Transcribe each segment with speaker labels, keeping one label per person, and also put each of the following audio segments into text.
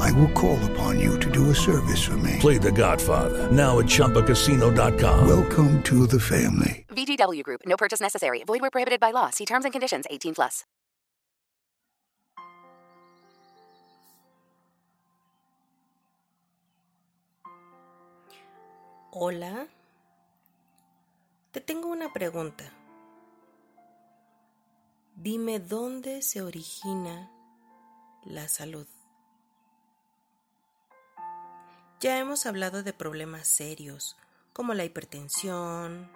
Speaker 1: I will call upon you to do a service for me.
Speaker 2: Play The Godfather now at Choppacasino.com.
Speaker 1: Welcome to the family.
Speaker 3: VGW Group. No purchase necessary. Void where prohibited by law. See terms and conditions. 18 plus.
Speaker 4: Hola. Te tengo una pregunta. Dime dónde se origina la salud. Ya hemos hablado de problemas serios como la hipertensión,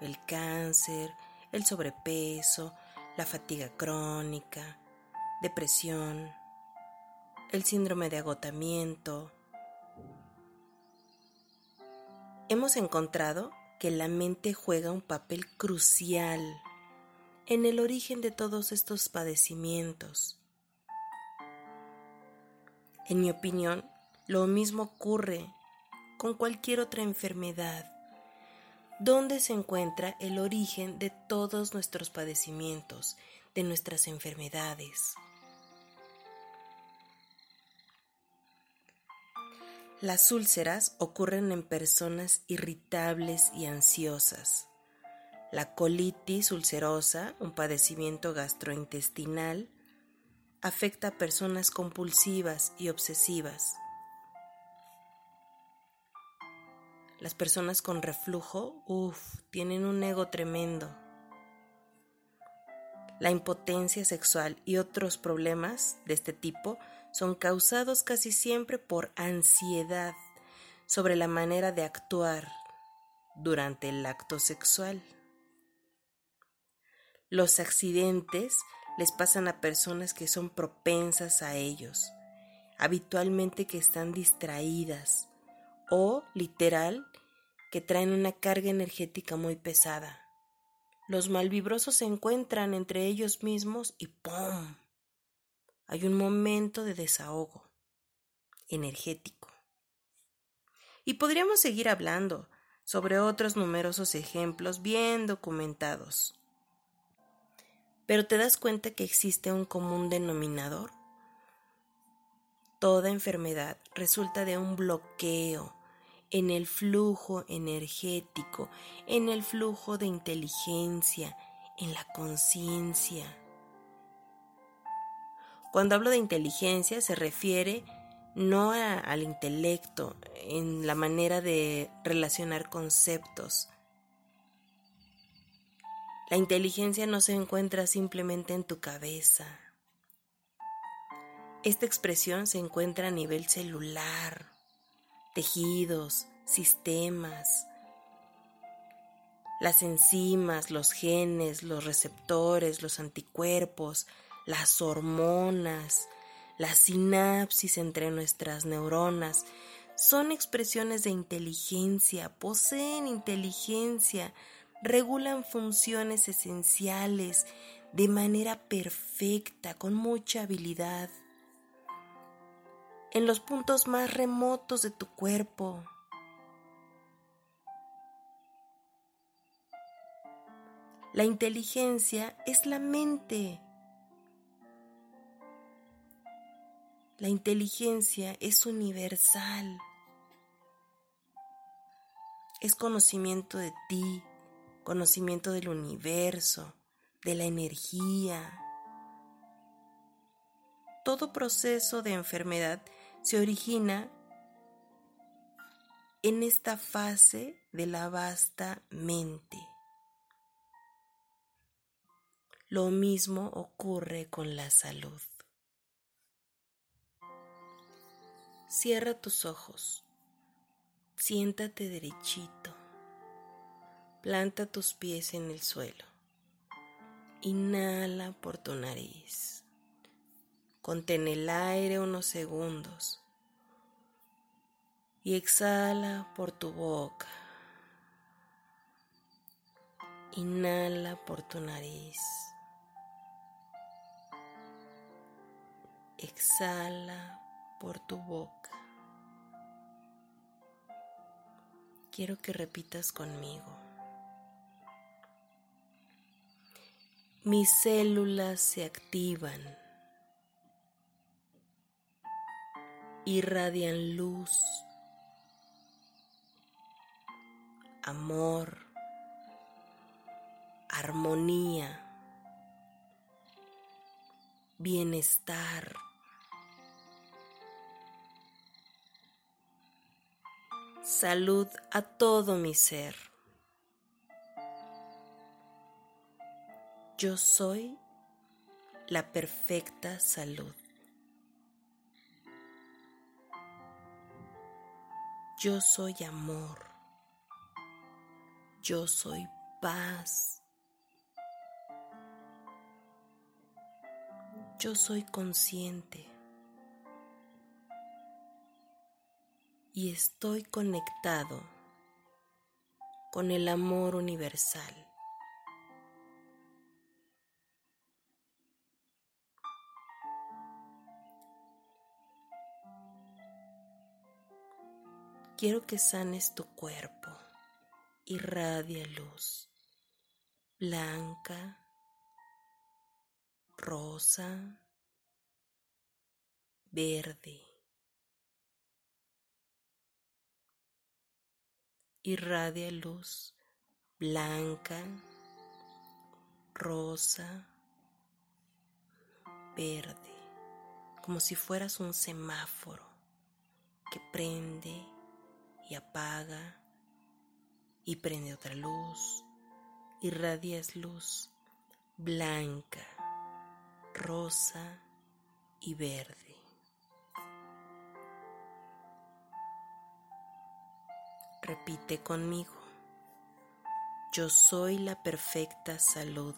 Speaker 4: el cáncer, el sobrepeso, la fatiga crónica, depresión, el síndrome de agotamiento. Hemos encontrado que la mente juega un papel crucial en el origen de todos estos padecimientos. En mi opinión, lo mismo ocurre con cualquier otra enfermedad. ¿Dónde se encuentra el origen de todos nuestros padecimientos, de nuestras enfermedades? Las úlceras ocurren en personas irritables y ansiosas. La colitis ulcerosa, un padecimiento gastrointestinal, afecta a personas compulsivas y obsesivas. Las personas con reflujo, uff, tienen un ego tremendo. La impotencia sexual y otros problemas de este tipo son causados casi siempre por ansiedad sobre la manera de actuar durante el acto sexual. Los accidentes les pasan a personas que son propensas a ellos, habitualmente que están distraídas o, literal, que traen una carga energética muy pesada. Los malvibrosos se encuentran entre ellos mismos y ¡pum! Hay un momento de desahogo energético. Y podríamos seguir hablando sobre otros numerosos ejemplos bien documentados. Pero te das cuenta que existe un común denominador. Toda enfermedad resulta de un bloqueo en el flujo energético, en el flujo de inteligencia, en la conciencia. Cuando hablo de inteligencia se refiere no al intelecto, en la manera de relacionar conceptos, la inteligencia no se encuentra simplemente en tu cabeza. Esta expresión se encuentra a nivel celular, tejidos, sistemas, las enzimas, los genes, los receptores, los anticuerpos, las hormonas, la sinapsis entre nuestras neuronas, son expresiones de inteligencia, poseen inteligencia, regulan funciones esenciales de manera perfecta, con mucha habilidad. En los puntos más remotos de tu cuerpo. La inteligencia es la mente. La inteligencia es universal. Es conocimiento de ti, conocimiento del universo, de la energía. Todo proceso de enfermedad se origina en esta fase de la vasta mente. Lo mismo ocurre con la salud. Cierra tus ojos, siéntate derechito, planta tus pies en el suelo, inhala por tu nariz, contén el aire unos segundos y exhala por tu boca. Inhala por tu nariz. Exhala por tu boca. Quiero que repitas conmigo. Mis células se activan, irradian luz, amor, armonía, bienestar. Salud a todo mi ser. Yo soy la perfecta salud. Yo soy amor. Yo soy paz. Yo soy consciente. Y estoy conectado con el amor universal. Quiero que sanes tu cuerpo irradia luz blanca, rosa, verde. Irradia luz blanca, rosa, verde, como si fueras un semáforo que prende y apaga y prende otra luz, irradias luz blanca, rosa y verde. Repite conmigo, yo soy la perfecta salud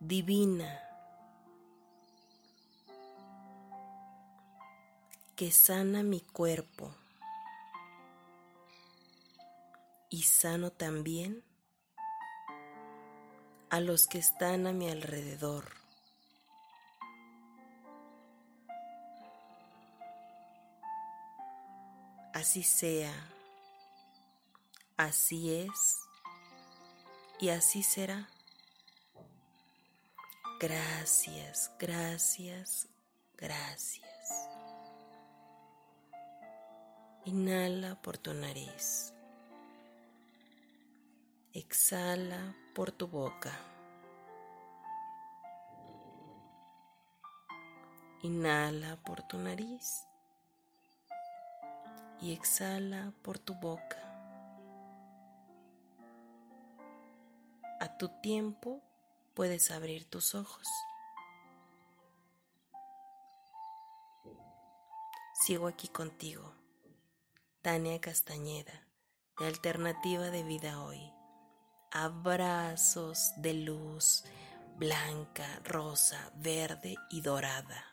Speaker 4: divina que sana mi cuerpo y sano también a los que están a mi alrededor. Así sea, así es y así será. Gracias, gracias, gracias. Inhala por tu nariz. Exhala por tu boca. Inhala por tu nariz y exhala por tu boca. A tu tiempo puedes abrir tus ojos. Sigo aquí contigo, Tania Castañeda, de Alternativa de Vida Hoy abrazos de luz blanca, rosa, verde y dorada.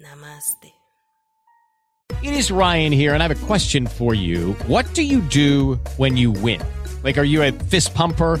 Speaker 4: Namaste.
Speaker 5: It is Ryan here, and I have a question for you. What do you do when you win? Like, are you a fist pumper?